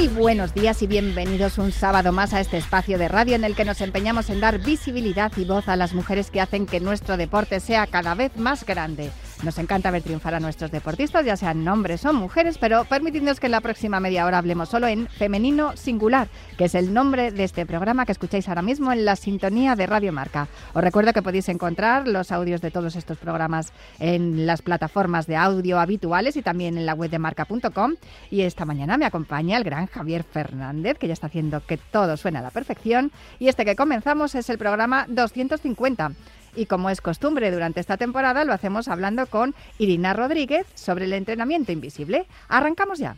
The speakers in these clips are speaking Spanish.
Muy buenos días y bienvenidos un sábado más a este espacio de radio en el que nos empeñamos en dar visibilidad y voz a las mujeres que hacen que nuestro deporte sea cada vez más grande. Nos encanta ver triunfar a nuestros deportistas, ya sean hombres o mujeres, pero permitidnos que en la próxima media hora hablemos solo en femenino singular, que es el nombre de este programa que escucháis ahora mismo en la sintonía de Radio Marca. Os recuerdo que podéis encontrar los audios de todos estos programas en las plataformas de audio habituales y también en la web de marca.com. Y esta mañana me acompaña el gran Javier Fernández, que ya está haciendo que todo suene a la perfección. Y este que comenzamos es el programa 250 y como es costumbre durante esta temporada lo hacemos hablando con Irina Rodríguez sobre el entrenamiento invisible. Arrancamos ya.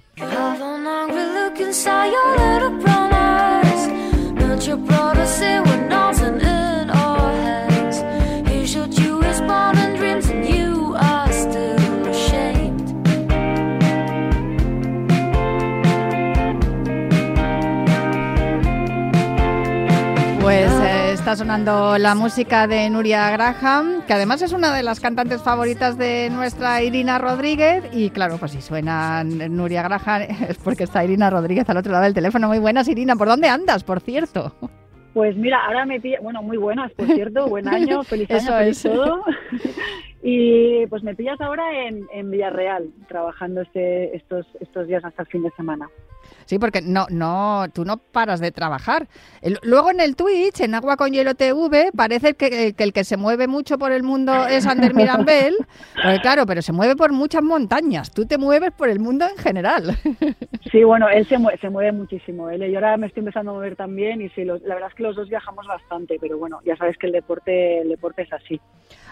Está sonando la música de Nuria Graham, que además es una de las cantantes favoritas de nuestra Irina Rodríguez. Y claro, pues si suena Nuria Graham es porque está Irina Rodríguez al otro lado del teléfono. Muy buenas, Irina. ¿Por dónde andas, por cierto? Pues mira, ahora me pilla, bueno, muy buenas, por cierto, buen año, feliz año, feliz todo. Y pues me pillas ahora en, en Villarreal, trabajando este, estos, estos días hasta el fin de semana. Sí, porque no, no, tú no paras de trabajar. Luego en el Twitch, en Agua con Hielo TV, parece que, que el que se mueve mucho por el mundo es Ander Mirambel. Porque claro, pero se mueve por muchas montañas. Tú te mueves por el mundo en general. Sí, bueno, él se mueve, se mueve muchísimo. Él, y ahora me estoy empezando a mover también y sí, la verdad es que los dos viajamos bastante, pero bueno, ya sabes que el deporte, el deporte es así.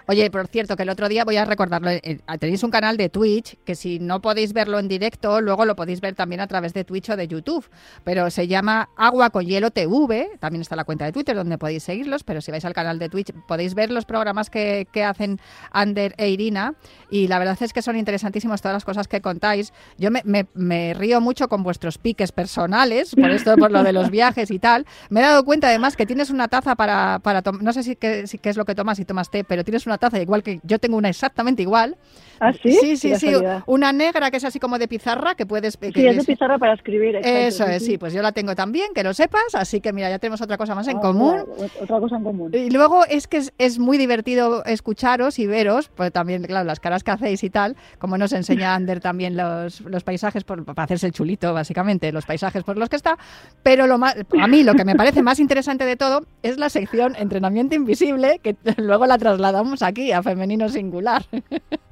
Oye, por cierto, que el otro día voy a recordarlo. eh, Tenéis un canal de Twitch que si no podéis verlo en directo, luego lo podéis ver también a través de Twitch de YouTube. Pero se llama Agua con Hielo TV. También está la cuenta de Twitter donde podéis seguirlos. Pero si vais al canal de Twitch podéis ver los programas que, que hacen Ander e Irina. Y la verdad es que son interesantísimos todas las cosas que contáis. Yo me, me- me río mucho con vuestros piques personales, por esto, por lo de los viajes y tal. Me he dado cuenta además que tienes una taza para, para tomar, no sé si qué, si qué es lo que tomas, si tomas té, pero tienes una taza igual que yo tengo una exactamente igual. ¿Ah, sí? Sí, sí, sí. Una negra que es así como de pizarra que puedes... que Sí, es de pizarra para escribir. Eso es, sí, pues yo la tengo también, que lo sepas, así que mira, ya tenemos otra cosa más en Ah, común. mira, Otra cosa en común. Y luego es que es, es muy divertido escucharos y veros, pues también, claro, las caras que hacéis y tal, como nos enseña Ander también los, los paisajes, por, para hacerse el chulito, básicamente, los paisajes por los que está. Pero lo más, a mí lo que me parece más interesante de todo es la sección entrenamiento invisible, que luego la trasladamos aquí a femenino singular.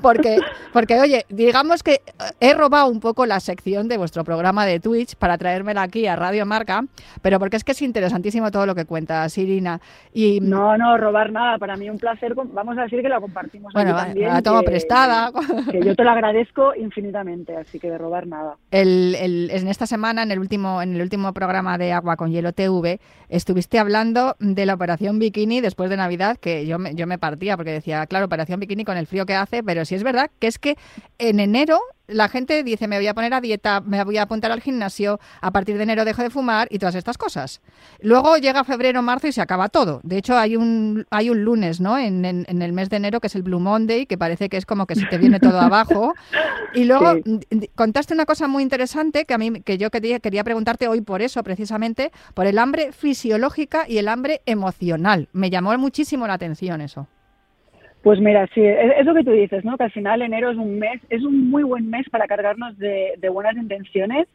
Porque, porque, oye, digamos que he robado un poco la sección de vuestro programa de Twitch para traérmela aquí a Radio Marca, pero porque es que es interesantísimo todo lo que cuentas, Irina. Y No, no, robar nada. Para mí un placer. Vamos a decir que la compartimos bueno, aquí también. la tomo que- prestada. Que yo te lo agradezco infinitamente, así que de robar nada. El, el- en esta semana, en el último, en el último programa de Agua con Hielo TV, estuviste hablando de la operación bikini después de Navidad, que yo me, yo me partía porque decía, claro, operación bikini con el frío que hace, pero sí es verdad que es que en enero la gente dice, me voy a poner a dieta, me voy a apuntar al gimnasio, a partir de enero dejo de fumar y todas estas cosas. Luego llega febrero, marzo y se acaba todo. De hecho, hay un, hay un lunes, ¿no? En, en- en el mes de enero que es el Blue Monday, que parece que es como que se te viene todo abajo. Y luego Sí. mm, contaste una cosa muy interesante que a mí que yo quería, quería preguntarte hoy por eso, precisamente, por el hambre fisiológica y el hambre emocional. Me llamó muchísimo la atención eso. Pues mira, sí, es, lo que tú dices, ¿no? Que al final enero es un mes, es un muy buen mes para cargarnos de, buenas intenciones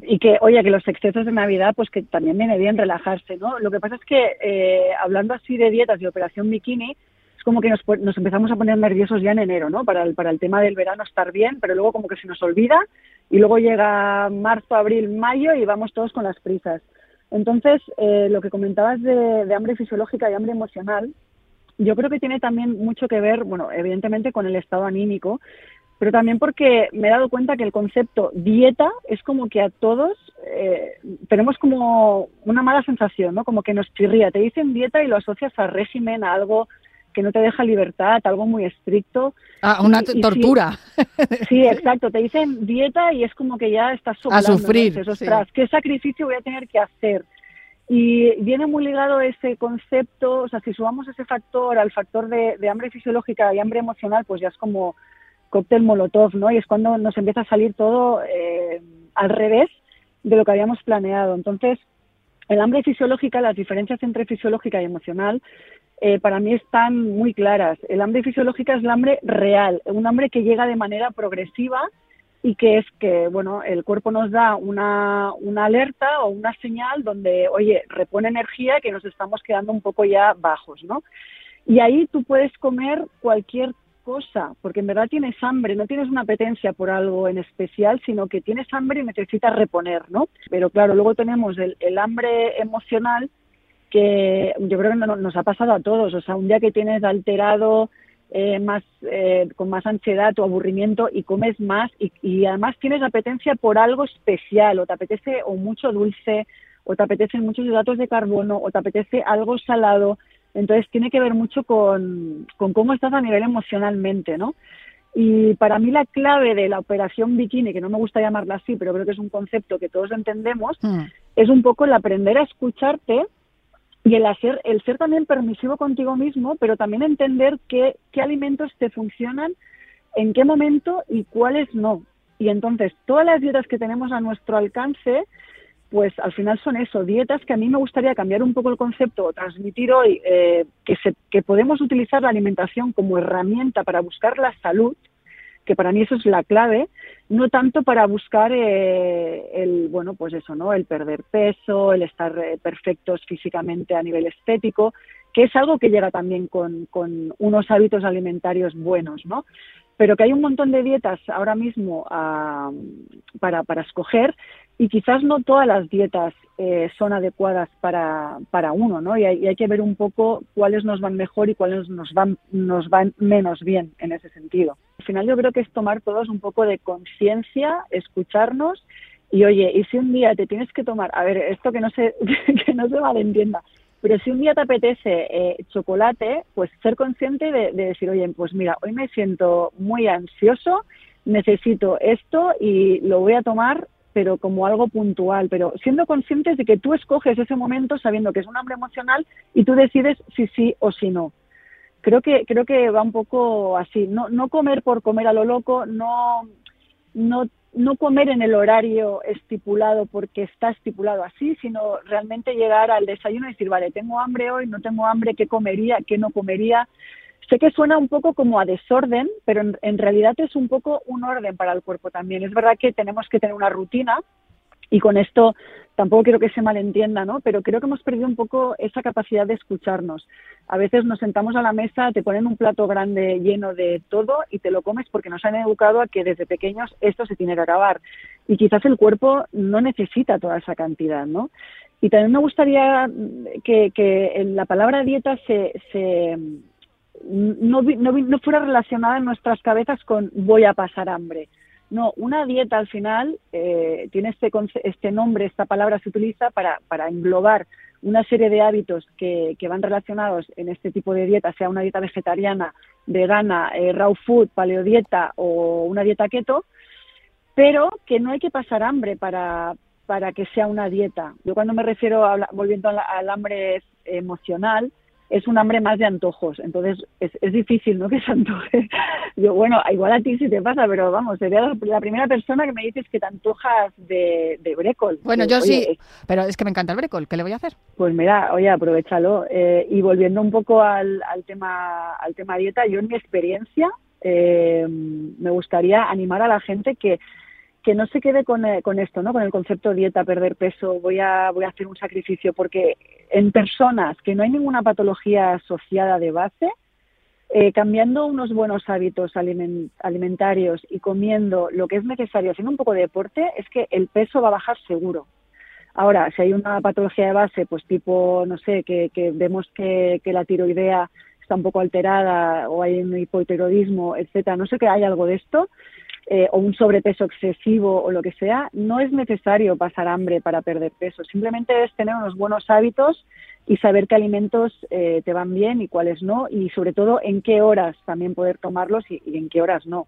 y que, oye, que los excesos de Navidad, pues que también viene bien relajarse, ¿no? Lo que pasa es que, eh, hablando así de dietas y operación bikini, es como que nos, nos empezamos a poner nerviosos ya en enero, ¿no? Para el, para el tema del verano estar bien, pero luego como que se nos olvida y luego llega marzo, abril, mayo y vamos todos con las prisas. Entonces, eh, lo que comentabas de, de hambre fisiológica y hambre emocional, yo creo que tiene también mucho que ver, bueno, evidentemente con el estado anímico, pero también porque me he dado cuenta que el concepto dieta es como que a todos eh, tenemos como una mala sensación, ¿no? Como que nos chirría. Te dicen dieta y lo asocias a régimen, a algo que no te deja libertad, algo muy estricto. Ah, una tortura. Sí, exacto. Te dicen dieta y es como que ya estás A sufrir. Ostras, ¿qué sacrificio voy a tener que hacer? Y viene muy ligado ese concepto, o sea, si subamos ese factor al factor de, hambre fisiológica y hambre emocional, pues ya es como cóctel molotov, ¿no? Y es cuando nos empieza a salir todo eh, al revés de lo que habíamos planeado. Entonces, el hambre fisiológica, las diferencias entre fisiológica y emocional, eh, para mí están muy claras. El hambre fisiológica es el hambre real, un hambre que llega de manera progresiva y que es que, bueno, el cuerpo nos da una, una alerta o una señal donde, oye, repone energía que nos estamos quedando un poco ya bajos, ¿no? Y ahí tú puedes comer cualquier cosa, porque en verdad tienes hambre, no tienes una apetencia por algo en especial, sino que tienes hambre y necesitas reponer, ¿no? Pero claro, luego tenemos el, el hambre emocional que yo creo que nos ha pasado a todos, o sea, un día que tienes alterado eh, más eh, con más ansiedad o aburrimiento y comes más y, además tienes apetencia por algo especial o te apetece o mucho dulce o te apetecen muchos hidratos de carbono o te apetece algo salado entonces tiene que ver mucho con, con cómo estás a nivel emocionalmente no y para mí la clave de la operación bikini, que no me gusta llamarla así, pero creo que es un concepto que todos entendemos, mm. es un poco el aprender a escucharte y el hacer, el ser también permisivo contigo mismo, pero también entender qué, qué alimentos te funcionan, en qué momento y cuáles no. Y entonces, todas las dietas que tenemos a nuestro alcance, pues al final son eso, dietas que a mí me gustaría cambiar un poco el concepto o transmitir hoy eh, que, se, que podemos utilizar la alimentación como herramienta para buscar la salud, que para mí eso es la clave, no tanto para buscar eh, el, bueno, pues eso, ¿no? El perder peso, el estar eh, perfectos físicamente a nivel estético, que es algo que llega también con, con unos hábitos alimentarios buenos, ¿no? Pero que hay un montón de dietas ahora mismo para, para escoger y quizás no todas las dietas eh, son adecuadas para, para uno, ¿no? Y hay, y hay, que ver un poco cuáles nos van mejor y cuáles nos van, nos van menos bien en ese sentido. Al final yo creo que es tomar todos un poco de conciencia, escucharnos y oye, y si un día te tienes que tomar, a ver, esto que no se, que no se malentienda, pero si un día te apetece eh, chocolate, pues ser consciente de, de decir, oye, pues mira, hoy me siento muy ansioso, necesito esto y lo voy a tomar pero como algo puntual, pero siendo conscientes de que tú escoges ese momento sabiendo que es un hambre emocional y tú decides si sí o si no. Creo que creo que va un poco así, no no comer por comer a lo loco, no no no comer en el horario estipulado porque está estipulado así, sino realmente llegar al desayuno y decir, vale, tengo hambre hoy, no tengo hambre, ¿qué comería, qué no comería? Sé que suena un poco como a desorden, pero en, realidad es un poco un orden para el cuerpo también. Es verdad que tenemos que tener una rutina y con esto tampoco quiero que se malentienda, ¿no? Pero creo que hemos perdido un poco esa capacidad de escucharnos. A veces nos sentamos a la mesa, te ponen un plato grande lleno de todo y te lo comes porque nos han educado a que desde pequeños esto se tiene que acabar. Y quizás el cuerpo no necesita toda esa cantidad, ¿no? Y también me gustaría que, que la palabra dieta se, se, no, no, fuera relacionada en nuestras cabezas con voy a pasar hambre. No, una dieta al final eh, tiene este, este nombre, esta palabra se utiliza para, englobar una serie de hábitos que, van relacionados en este tipo de dieta, sea una dieta vegetariana, vegana, eh, raw food, paleodieta o una dieta keto, pero que no hay que pasar hambre para, para que sea una dieta. Yo cuando me refiero, volviendo al hambre emocional, es un hambre más de antojos. Entonces es, es difícil, ¿no? Que se antoje. Yo, bueno, igual a ti sí te pasa, pero vamos, sería la primera persona que me dices que te antojas de, de brécol. Bueno, yo sí, pero es que me encanta el brécol. ¿Qué le voy a hacer? Pues mira, oye, aprovechalo. Eh, y volviendo un poco al, al, tema, al tema dieta, yo en mi experiencia eh, me gustaría animar a la gente que que no se quede con, eh, con, esto, ¿no? Con el concepto dieta, perder peso, voy a, voy a hacer un sacrificio, porque en personas que no hay ninguna patología asociada de base, eh, cambiando unos buenos hábitos alimentarios y comiendo lo que es necesario, haciendo un poco de deporte, es que el peso va a bajar seguro. Ahora, si hay una patología de base, pues tipo, no sé, que, vemos que, que la tiroidea está un poco alterada o hay un hipotiroidismo, etcétera, no sé que hay algo de esto, eh, o un sobrepeso excesivo o lo que sea, no es necesario pasar hambre para perder peso. Simplemente es tener unos buenos hábitos y saber qué alimentos eh, te van bien y cuáles no, y sobre todo en qué horas también poder tomarlos y, y en qué horas no.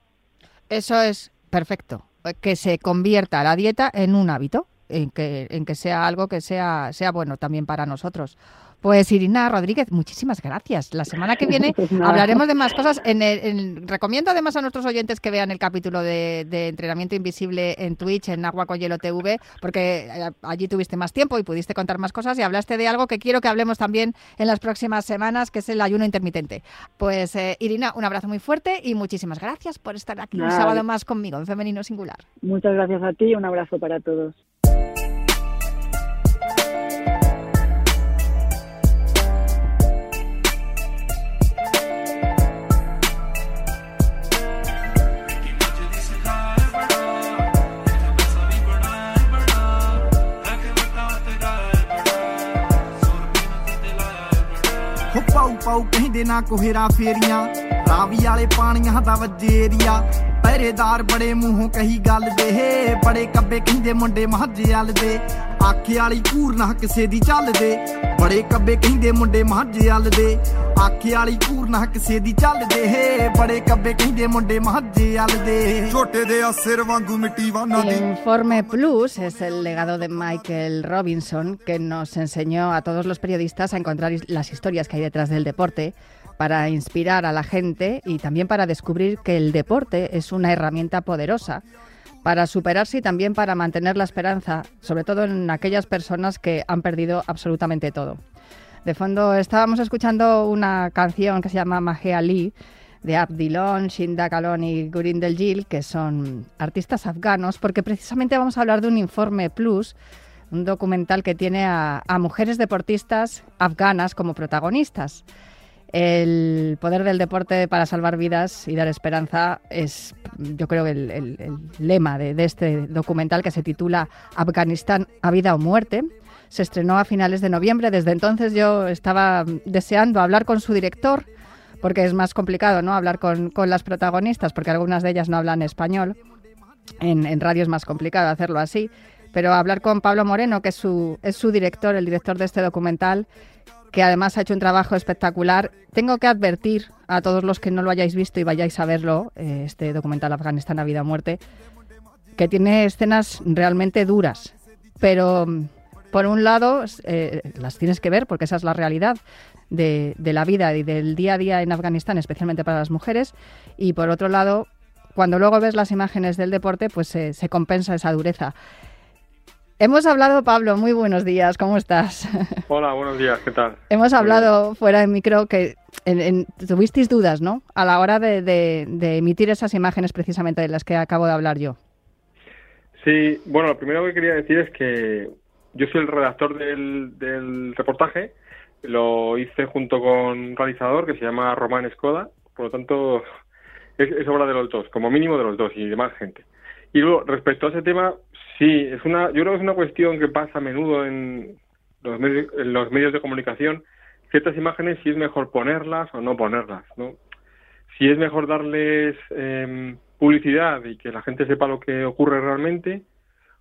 Eso es perfecto, que se convierta la dieta en un hábito, en que, en que sea algo que sea, sea bueno también para nosotros. Pues Irina Rodríguez, muchísimas gracias. La semana que viene Pues hablaremos de más cosas. En el- en- recomiendo además a nuestros oyentes que vean el capítulo de, de entrenamiento invisible en Twitch, en Agua con Hielo TV, porque eh, allí tuviste más tiempo y pudiste contar más cosas y hablaste de algo que quiero que hablemos también en las próximas semanas, que es el ayuno intermitente. Pues eh, Irina, un abrazo muy fuerte y muchísimas gracias por estar aquí un sábado más conmigo en Femenino Singular. Muchas gracias a ti y un abrazo para todos. ਪਾਉ ਪਾਉ ਕਹਿੰਦੇ ਨਾ ਕੋਹਰਾ ਫੇਰੀਆਂ। ਰਾਵੀ ਵਾਲੇ ਪਾਣੀਆਂ ਦਾ ਵਜੇਰੀਆ। ਪਹਿਰੇਦਾਰ ਬੜੇ ਮੂੰਹੋਂ ਕਹੀ ਗੱਲ ਦੇ। ਬੜੇ ਕੱਬੇ ਕਹਿੰਦੇ ਮੁੰਡੇ ਮਹਾਜੇ ਵਾਲ ਦੇ ਆਖੇ ਵਾਲੀ ਕੂਰ ਨਾ ਕਿਸੇ ਦੀ ਚੱਲਦੇ ਬੜੇ ਕੱਬੇ ਕਹਿੰਦੇ ਮੁੰਡੇ ਮਹਾਜੇ ਵਾਲ ਦੇ ਆਖੇ ਵਾਲੀ ਕੂਰ ਨਾ ਕਿਸੇ ਦੀ ਚੱਲਦੇ ਬੜੇ ਕੱਬੇ ਕਹਿੰਦੇ ਮੁੰਡੇ ਮਹਾਜੇ ਵਾਲ ਦੇ ਛੋਟੇ ਦੇ ਆ ਸਿਰ ਵਾਂਗੂ ਮਿੱਟੀ ਵਾਨਾ ਦੀ Informe Plus es el legado de Michael Robinson que nos enseñó a todos los periodistas a encontrar his- las historias que hay detrás del deporte para inspirar a la gente y también para descubrir que el deporte es una herramienta poderosa para superarse y también para mantener la esperanza, sobre todo en aquellas personas que han perdido absolutamente todo. De fondo estábamos escuchando una canción que se llama Mahea Lee de Abdilon, Shinda Kalon y Gurindel Gil, que son artistas afganos, porque precisamente vamos a hablar de un informe plus, un documental que tiene a mujeres deportistas afganas como protagonistas. El poder del deporte para salvar vidas y dar esperanza es, yo creo, el, el- lema de, este documental que se titula Afganistán a vida o muerte. Se estrenó a finales de noviembre. Desde entonces yo estaba deseando hablar con su director, porque es más complicado ¿no? hablar con, con las protagonistas, porque algunas de ellas no hablan español. En, en radio es más complicado hacerlo así. Pero hablar con Pablo Moreno, que es su, es su director, el director de este documental, que además ha hecho un trabajo espectacular. Tengo que advertir a todos los que no lo hayáis visto y vayáis a verlo, eh, este documental Afganistán a vida o muerte, que tiene escenas realmente duras. Pero mm, por un lado, eh, las tienes que ver porque esa es la realidad de, la vida y del día a día en Afganistán, especialmente para las mujeres. Y por otro lado, cuando luego ves las imágenes del deporte, pues se- se compensa esa dureza. Hemos hablado, Pablo, muy buenos días, ¿cómo estás? Hola, buenos días, ¿qué tal? Hemos hablado fuera de micro que en- en- tuvisteis dudas, ¿no? A la hora de, de- de emitir esas imágenes precisamente de las que acabo de hablar yo. Sí, bueno, lo primero que quería decir es que yo soy el redactor del, del reportaje, lo hice junto con un realizador que se llama Román Escoda, por lo tanto es, es obra de los dos, como mínimo de los dos y de más gente. Y luego, respecto a ese tema, sí, es una, yo creo que es una cuestión que pasa a menudo en los medios, en los medios de comunicación, ciertas imágenes si es mejor ponerlas o no ponerlas, ¿no? si es mejor darles eh, publicidad y que la gente sepa lo que ocurre realmente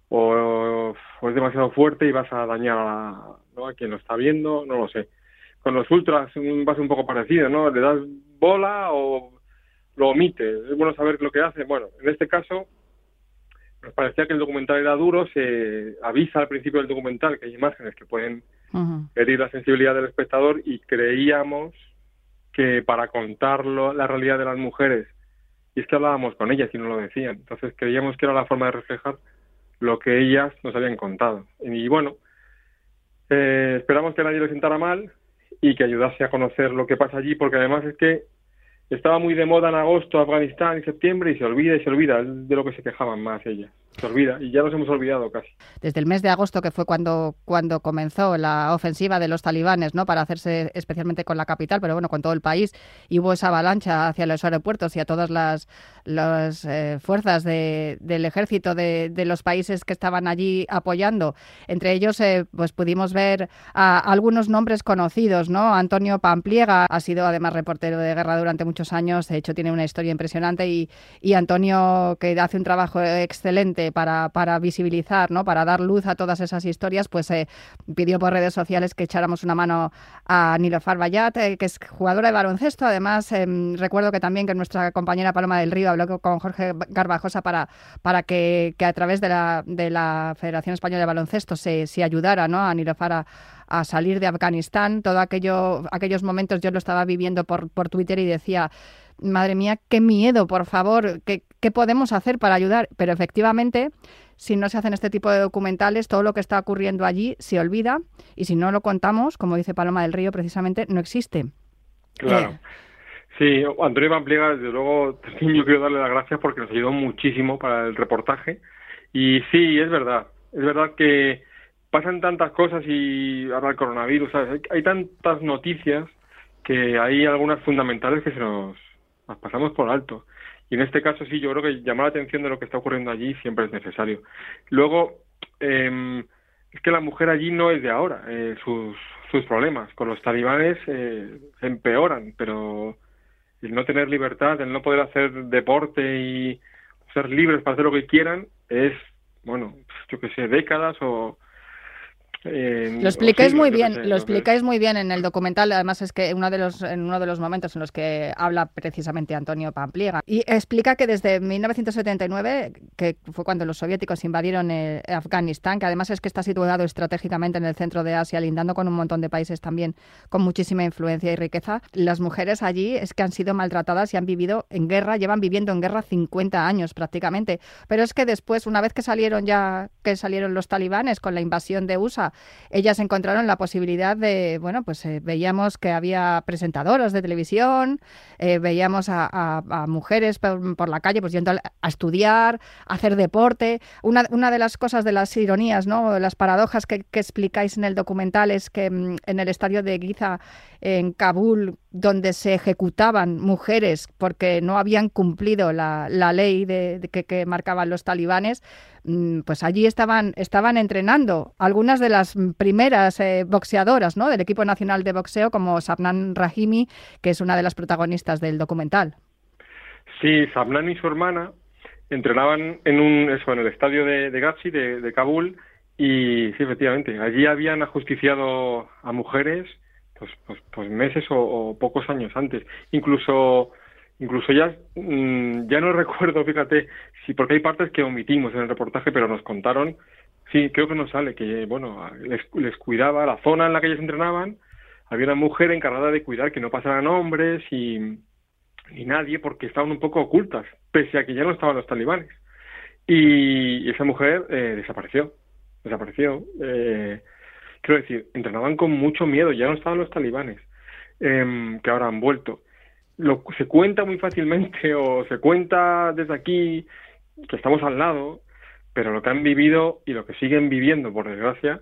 o, es demasiado fuerte y vas a dañar a, ¿no? quien lo está viendo, no lo sé. Con los ultras va a ser un poco parecido, ¿no? Le das bola o lo omites. Es bueno saber lo que hace. Bueno, en este caso nos parecía que el documental era duro, se avisa al principio del documental que hay imágenes que pueden herir la sensibilidad del espectador y creíamos que para contarlo la realidad de las mujeres y es que hablábamos con ellas y nos lo decían entonces creíamos que era la forma de reflejar lo que ellas nos habían contado. Y bueno eh, esperamos que nadie lo sentara mal y que ayudase a conocer lo que pasa allí porque además es que estaba muy de moda en agosto Afganistán y septiembre y se olvida y se olvida de lo que se quejaban más ellas se olvida y ya nos hemos olvidado casi. Desde el mes de agosto, que fue cuando, cuando comenzó la ofensiva de los talibanes, ¿no? Para hacerse especialmente con la capital, pero bueno, con todo el país, y hubo esa avalancha hacia los aeropuertos y a todas las, las eh, fuerzas de, del ejército de, de, los países que estaban allí apoyando. Entre ellos, eh, pues pudimos ver a algunos nombres conocidos, ¿no? Antonio Pampliega ha sido además reportero de guerra durante muchos años, de hecho tiene una historia impresionante y, y Antonio, que hace un trabajo excelente para, visibilizar, ¿no? Para dar luz a todas esas historias, pues eh, pidió por redes sociales que echáramos una mano a Nilofar Bayat, eh, que es jugadora de baloncesto. Además, eh, recuerdo que también que nuestra compañera Paloma del Río habló con Jorge Garbajosa para, para que, a través de la, de la Federación Española de Baloncesto se, ayudara ¿no? a Nilofar a, a salir de Afganistán. Todo aquello, aquellos momentos yo lo estaba viviendo por Twitter y decía, madre mía, qué miedo, por favor, ¿qué, ¿qué podemos hacer para ayudar? Pero efectivamente, si no se hacen este tipo de documentales, todo lo que está ocurriendo allí se olvida y si no lo contamos, como dice Paloma del Río, precisamente no existe. Claro. Eh. Sí, Antonio Pampliega, desde luego, también yo quiero darle las gracias porque nos ayudó muchísimo para el reportaje. Y sí, es verdad, es verdad que pasan tantas cosas y ahora el coronavirus, ¿sabes? Hay, hay, tantas noticias que hay algunas fundamentales que se nos las pasamos por alto. Y en este caso sí, yo creo que llamar la atención de lo que está ocurriendo allí siempre es necesario. Luego, eh, es que la mujer allí no es de ahora. Eh, sus, sus problemas con los talibanes eh, empeoran, pero el no tener libertad, el no poder hacer deporte y ser libres para hacer lo que quieran, es, bueno, yo que sé, décadas o eh, lo explicáis muy bien, sé, lo explicáis muy bien en el documental. Además es que uno de los en uno de los momentos en los que habla precisamente Antonio Pampliega y explica que desde 1979, que fue cuando los soviéticos invadieron eh, Afganistán, que además es que está situado estratégicamente en el centro de Asia, lindando con un montón de países también con muchísima influencia y riqueza, las mujeres allí es que han sido maltratadas y han vivido en guerra, llevan viviendo en guerra 50 años prácticamente. Pero es que después, una vez que salieron ya que salieron los talibanes con la invasión de USA ellas encontraron la posibilidad de, bueno, pues eh, veíamos que había presentadoras de televisión, eh, veíamos a, mujeres por, la calle pues yendo a, estudiar, a hacer deporte. Una, de las cosas de las ironías, ¿no? las paradojas que, explicáis en el documental es que mm, en el estadio de Giza, en Kabul, donde se ejecutaban mujeres porque no habían cumplido la, ley que, marcaban los talibanes, pues allí estaban, estaban entrenando algunas de las primeras eh, boxeadoras ¿no? del equipo nacional de boxeo, como Sabnan Rahimi, que es una de las protagonistas del documental. Sí, Sabnan y su hermana entrenaban en un eso, el estadio de, de Gazi, de, Kabul, y sí, efectivamente, allí habían ajusticiado a mujeres pues, pues, pues meses o, pocos años antes. Incluso, incluso ya, mmm, ya no recuerdo, fíjate, sí, porque hay partes que omitimos en el reportaje, pero nos contaron, sí, creo que nos sale, que bueno, les, les cuidaba la zona en la que ellos entrenaban, había una mujer encargada de cuidar que no pasaran hombres y ni nadie porque estaban un poco ocultas, pese a que ya no estaban los talibanes. Y esa mujer eh, desapareció, desapareció. Eh, quiero decir, entrenaban con mucho miedo, ya no estaban los talibanes, eh, que ahora han vuelto. Lo, se cuenta muy fácilmente o se cuenta desde aquí que estamos al lado, pero lo que han vivido y lo que siguen viviendo, por desgracia,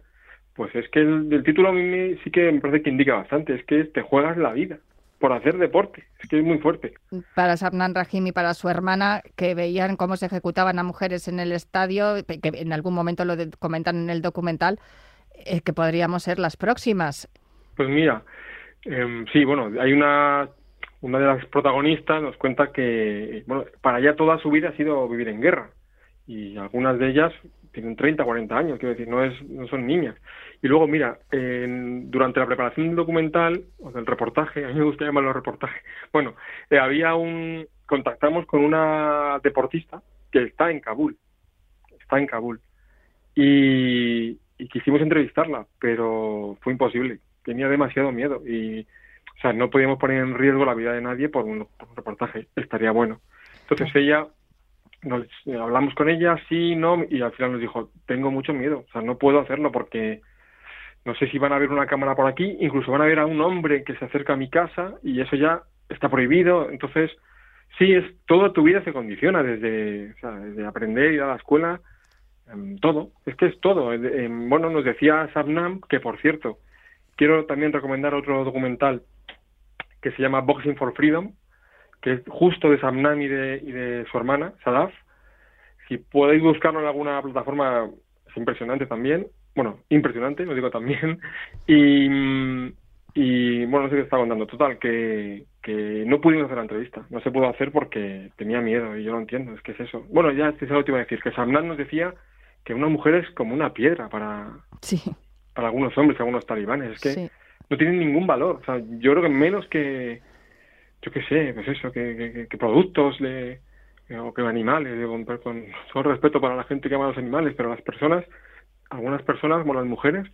pues es que el, el título a mí sí que me parece que indica bastante, es que te juegas la vida por hacer deporte. Es que es muy fuerte. Para Sabnan Rahim y para su hermana, que veían cómo se ejecutaban a mujeres en el estadio, que en algún momento lo de, comentan en el documental, eh, que podríamos ser las próximas. Pues mira, eh, sí, bueno, hay una una de las protagonistas nos cuenta que bueno, para ella toda su vida ha sido vivir en guerra. Y algunas de ellas tienen 30, 40 años, quiero decir, no es no son niñas. Y luego, mira, durante la preparación del documental, o del reportaje, a mí me gusta llamarlo reportaje, bueno, eh, había un, contactamos con una deportista que está en Kabul, está en Kabul, y quisimos entrevistarla, pero fue imposible, tenía demasiado miedo. Y, o sea, no podíamos poner en riesgo la vida de nadie por un, por un reportaje, estaría bueno. Entonces ella nos hablamos con ella, sí, no, y al final nos dijo, tengo mucho miedo, o sea, no puedo hacerlo porque no sé si van a ver una cámara por aquí, incluso van a ver a un hombre que se acerca a mi casa y eso ya está prohibido, entonces sí, es toda tu vida se condiciona desde, o sea, desde aprender, ir a la escuela, em, todo, es que es todo. Em, bueno, nos decía Sabnam, que por cierto, quiero también recomendar otro documental que se llama Boxing for Freedom, que es justo de Sabnam y de, y de su hermana, Sadaf. Si podéis buscarlo en alguna plataforma, es impresionante también. Bueno, impresionante, lo digo también. Y, y bueno, no sé qué está contando. Total, que, que no pudimos hacer la entrevista. No se pudo hacer porque tenía miedo y yo lo entiendo. Es que es eso. Bueno, ya es lo que iba a decir. Que Samnan nos decía que una mujer es como una piedra para, sí. para algunos hombres, algunos talibanes. Es que no tienen ningún valor. O sea, yo creo que menos que, yo qué sé, pues eso, que, que, productos de, o que animales. con, con respeto para la gente que ama a los animales, pero las personas, algunas personas, como las mujeres,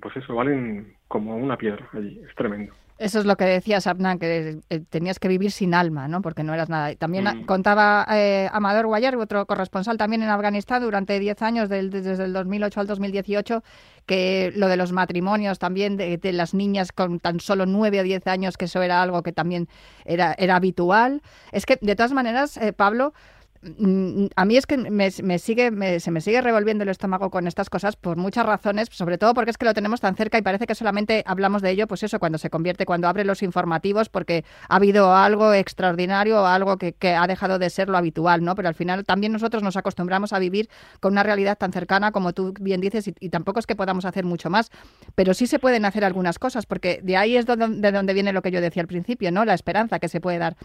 pues eso, valen como una piedra allí, es tremendo. Eso es lo que decía Sabnan, que eh, tenías que vivir sin alma, ¿no? Porque no eras nada. También mm. contaba eh, Amador Guayar, otro corresponsal también en Afganistán, durante 10 años, desde el 2008 al 2018, que lo de los matrimonios también, de, las niñas con tan solo 9 o 10 años, que eso era algo que también era, era habitual. Es que, de todas maneras, eh, Pablo, Mm, a mí es que me, sigue, se me sigue revolviendo el estómago con estas cosas por muchas razones, sobre todo porque es que lo tenemos tan cerca y parece que solamente hablamos de ello, pues eso, cuando se convierte, cuando abre los informativos, porque ha habido algo extraordinario o algo que, ha dejado de ser lo habitual, ¿no? Pero al final también nosotros nos acostumbramos a vivir con una realidad tan cercana como tú bien dices y, tampoco es que podamos hacer mucho más, pero sí se pueden hacer algunas cosas, porque de ahí es de donde viene lo que yo decía al principio, ¿no? La esperanza que se puede dar.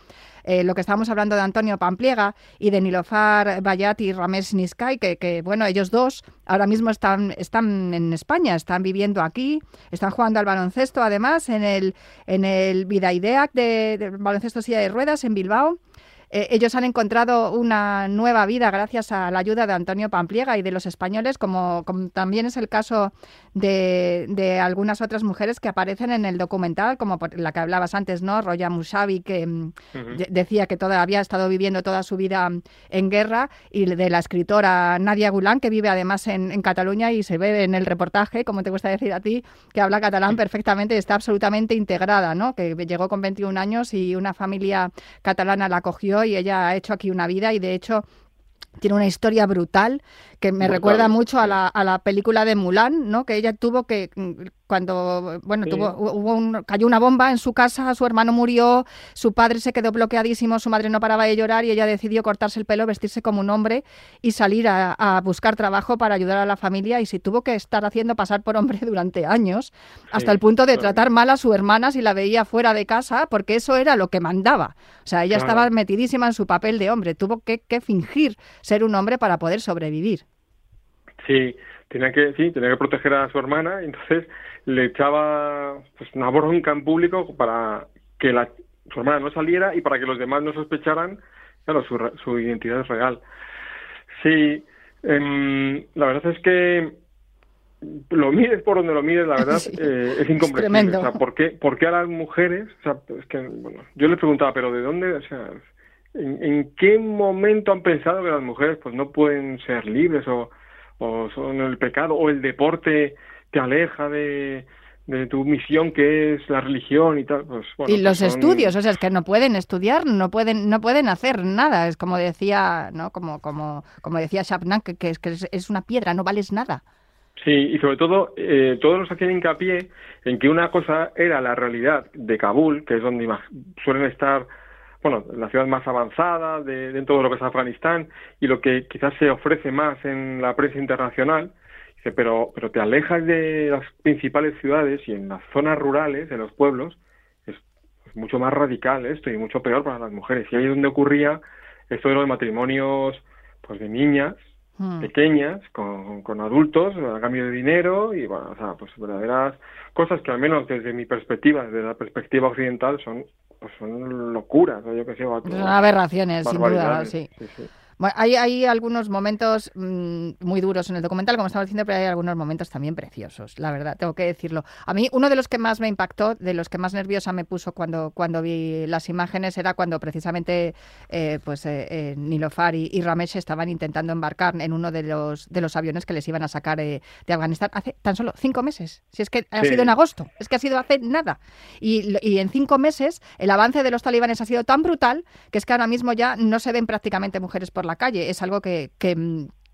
Eh, lo que estábamos hablando de Antonio Pampliega y de Nilofar Bayat y Ramesh Niskai, que, bueno, ellos dos ahora mismo están, están en España, están viviendo aquí, están jugando al baloncesto además en el, en el Vidaideac de, de baloncesto silla de ruedas en Bilbao. Eh, ellos han encontrado una nueva vida gracias a la ayuda de Antonio Pampliega y de los españoles, como, también es el caso de, algunas otras mujeres que aparecen en el documental, como la que hablabas antes, ¿no? Roya Musavi, que mm, decía que todavía había estado viviendo toda su vida en guerra, y de la escritora Nadia Gulán, que vive además en, Cataluña y se ve en el reportaje, como te gusta decir a ti, que habla catalán perfectamente y está absolutamente integrada, ¿no? Que llegó con 21 años y una familia catalana la acogió y ella ha hecho aquí una vida y de hecho tiene una historia brutal que me recuerda mucho a la, a la película de Mulan, ¿no? Que ella tuvo que cuando bueno tuvo hubo cayó una bomba en su casa su hermano murió su padre se quedó bloqueadísimo su madre no paraba de llorar y ella decidió cortarse el pelo vestirse como un hombre y salir a, buscar trabajo para ayudar a la familia y se tuvo que estar haciendo pasar por hombre durante años hasta el punto de tratar mal a su hermana si la veía fuera de casa porque eso era lo que mandaba. O sea ella estaba metidísima en su papel de hombre tuvo que, que fingir ser un hombre para poder sobrevivir sí tenía que sí tenía que proteger a su hermana entonces le echaba pues, una bronca en público para que la, su hermana no saliera y para que los demás no sospecharan, claro, su, su identidad es real. Sí, em, la verdad es que lo mires por donde lo mires, la verdad eh, es incomprensible. o sea, ¿por qué, ¿por qué a las mujeres? O sea, es que, bueno, yo le preguntaba, pero ¿de dónde? O sea, ¿en, ¿en, qué momento han pensado que las mujeres pues no pueden ser libres o, o son el pecado o el deporte te aleja de, de tu misión que es la religión y tal. Pues, y los pues estudios, o sea, es que no pueden estudiar, no pueden, no pueden hacer nada. Es como decía, ¿no? Como, como, como decía que, que, es, que es una piedra, no vales nada. Sí, y sobre todo, eh, todos nos hacían hincapié en que una cosa era la realidad de Kabul, que es donde suelen estar, bueno, la ciudad más avanzada de, dentro de lo que es Afganistán, y lo que quizás se ofrece más en la prensa internacional, pero, pero te alejas de las principales ciudades y en las zonas rurales, en los pueblos, es, mucho más radical esto y mucho peor para las mujeres. Y ahí es donde ocurría esto de los matrimonios pues de niñas hmm. pequeñas con, con, adultos a cambio de dinero y bueno, o sea, pues verdaderas cosas que al menos desde mi perspectiva, desde la perspectiva occidental son pues son locuras, yo que sé, aberraciones, sin duda, sí. sí bueno, hay, hay algunos momentos mm, muy duros en el documental, como estaba diciendo, pero hay algunos momentos también preciosos, la verdad, tengo que decirlo. A mí, uno de los que más me impactó, de los que más nerviosa me puso cuando, cuando vi las imágenes, era cuando precisamente eh, pues eh, eh, Nilofar y, Ramesh estaban intentando embarcar en uno de los, de los aviones que les iban a sacar de Afganistán hace tan solo cinco meses. Si es que ha sido en agosto, es que ha sido hace nada. Y, y en cinco meses el avance de los talibanes ha sido tan brutal que es que ahora mismo ya no se ven prácticamente mujeres por la calle. Es algo que, que,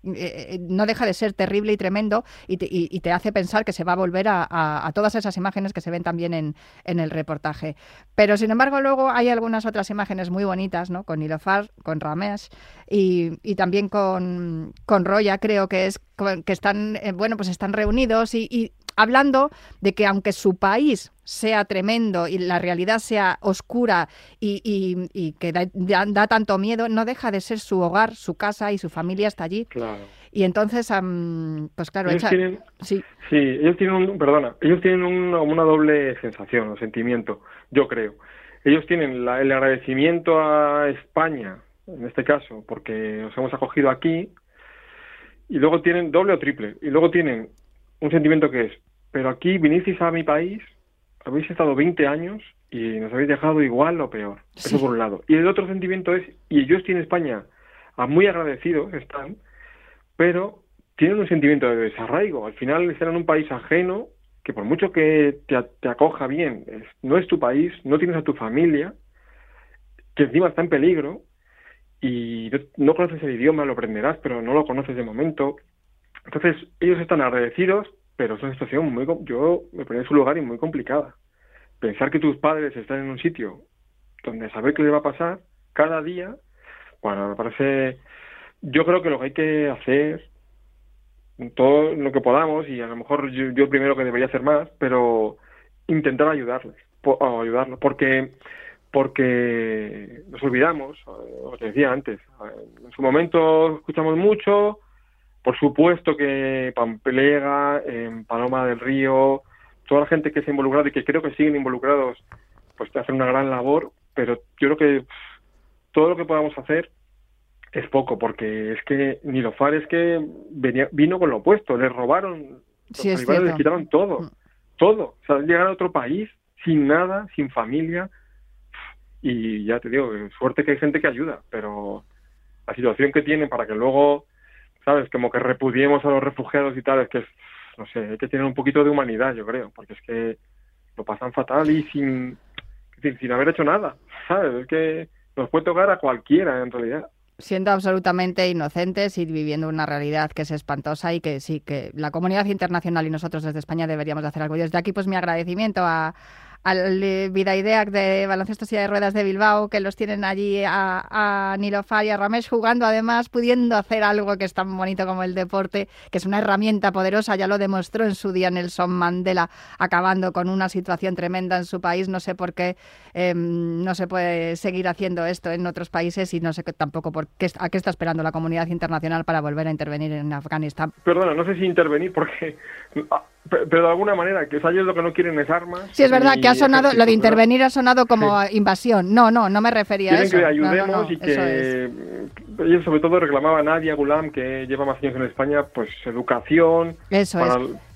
eh, no deja de ser terrible y tremendo y te, hace pensar que se va a volver a, todas esas imágenes que se ven también en, en, el reportaje. Pero sin embargo luego hay algunas otras imágenes muy bonitas, ¿no? Con Nilofar, con Ramesh y, y también con, con Roya, creo que es que están, bueno, pues están reunidos y hablando de que aunque su país sea tremendo y la realidad sea oscura y, que da, tanto miedo, no deja de ser su hogar, su casa y su familia está allí. Claro. Y entonces, pues claro, ellos tienen, sí. sí, ellos tienen un, perdona, ellos tienen una doble sensación o sentimiento, yo creo. Ellos tienen el agradecimiento a España, en este caso, porque nos hemos acogido aquí, y luego tienen doble o triple, y luego tienen un sentimiento que es, pero aquí vinisteis a mi país, habéis estado 20 años y nos habéis dejado igual o peor. Eso por un lado. Y el otro sentimiento es, y yo estoy en España, a muy agradecidos están, pero tienen un sentimiento de desarraigo. Al final están en un país ajeno que por mucho que te, acoja bien, no es tu país, no tienes a tu familia, que encima está en peligro y no conoces el idioma, lo aprenderás, pero no lo conoces de momento. Entonces, ellos están agradecidos, pero es una situación muy, yo me ponía en su lugar y muy complicada. Pensar que tus padres están en un sitio donde saber qué le va a pasar cada día, bueno, me parece, yo creo que lo que hay que hacer, todo lo que podamos, y a lo mejor yo, primero que debería hacer más, pero intentar ayudarles, o ayudarlos, porque porque nos olvidamos, lo que decía antes, en su momento escuchamos mucho, por supuesto que Pamplega, en Paloma del Río, toda la gente que se ha involucrado y que creo que siguen involucrados, pues hacen una gran labor, pero yo creo que todo lo que podamos hacer es poco, porque es que Nilofar es que venía, vino con lo opuesto, le robaron, sí, les quitaron todo, mm. todo, o sea, llegar a otro país sin nada, sin familia, y ya te digo, suerte que hay gente que ayuda, pero la situación que tienen para que luego ¿sabes? Como que repudiemos a los refugiados y tal, es que, no sé, hay que tener un poquito de humanidad, yo creo, porque es que lo pasan fatal y sin, sin, haber hecho nada, ¿sabes? Es que nos puede tocar a cualquiera, en realidad siendo absolutamente inocentes y viviendo una realidad que es espantosa y que sí, que la comunidad internacional y nosotros desde España deberíamos de hacer algo. Y desde aquí, pues mi agradecimiento a, al Vida Ideac de baloncesto silla de ruedas de Bilbao, que los tienen allí a, a Nilofar y a Ramesh jugando, además pudiendo hacer algo que es tan bonito como el deporte, que es una herramienta poderosa, ya lo demostró en su día Nelson Mandela, acabando con una situación tremenda en su país. No sé por qué em, no se puede seguir haciendo esto en otros países y no sé tampoco por qué, a qué está esperando la comunidad internacional para volver a intervenir en Afganistán. Perdona, no sé si intervenir porque pero de alguna manera, que ellos lo que no quieren es armas. Sí, es verdad que ha sonado, lo de intervenir ha sonado como invasión. No, no, no me refería a eso. Quieren que ayudemos y que ellos sobre todo reclamaban a Nadia Gulam, que lleva más años en España, pues educación. Eso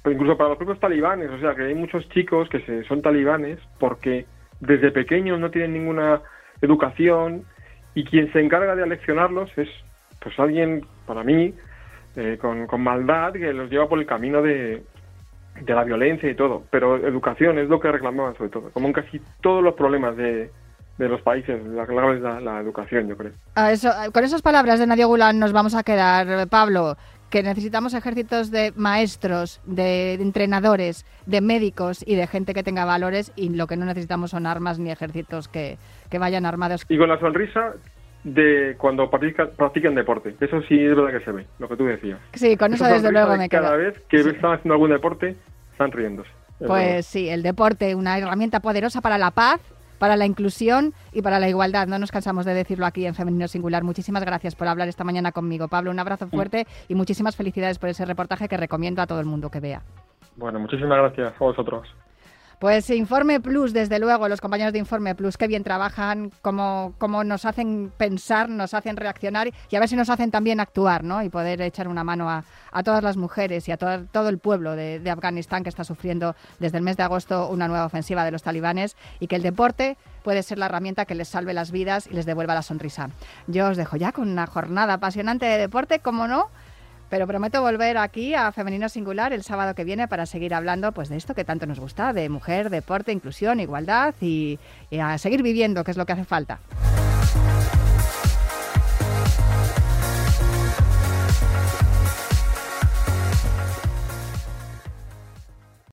Incluso para los propios talibanes, o sea que hay muchos chicos que se, son talibanes porque desde pequeños no tienen ninguna educación y quien se encarga de aleccionarlos es pues alguien, para mí, eh, con, con maldad que los lleva por el camino de, de la violencia y todo, pero educación es lo que reclamaban sobre todo, como en casi todos los problemas de, de los países, la clave es la, educación, yo creo. eso, con esas palabras de Nadia Gulán nos vamos a quedar, Pablo, que necesitamos ejércitos de maestros, de, entrenadores, de médicos y de gente que tenga valores y lo que no necesitamos son armas ni ejércitos que, que vayan armados. Y con la sonrisa de cuando practican, deporte. Eso sí es verdad que se ve, lo que tú decías. Sí, con eso, desde luego me quedo. Cada vez que están haciendo algún deporte, están riéndose. Pues sí, el deporte, una herramienta poderosa para la paz, para la inclusión y para la igualdad. No nos cansamos de decirlo aquí en Femenino Singular. Muchísimas gracias por hablar esta mañana conmigo, Pablo. Un abrazo fuerte y muchísimas felicidades por ese reportaje que recomiendo a todo el mundo que vea. Bueno, muchísimas gracias a vosotros. Pues Informe Plus, desde luego, los compañeros de Informe Plus, qué bien trabajan, cómo, nos hacen pensar, nos hacen reaccionar y a ver si nos hacen también actuar, ¿no? Y poder echar una mano a, a todas las mujeres y a todo, todo el pueblo de, de, Afganistán que está sufriendo desde el mes de agosto una nueva ofensiva de los talibanes y que el deporte puede ser la herramienta que les salve las vidas y les devuelva la sonrisa. Yo os dejo ya con una jornada apasionante de deporte, como no, pero prometo volver aquí a Femenino Singular el sábado que viene para seguir hablando pues, de esto que tanto nos gusta, de mujer, deporte, inclusión, igualdad y, y a seguir viviendo, que es lo que hace falta.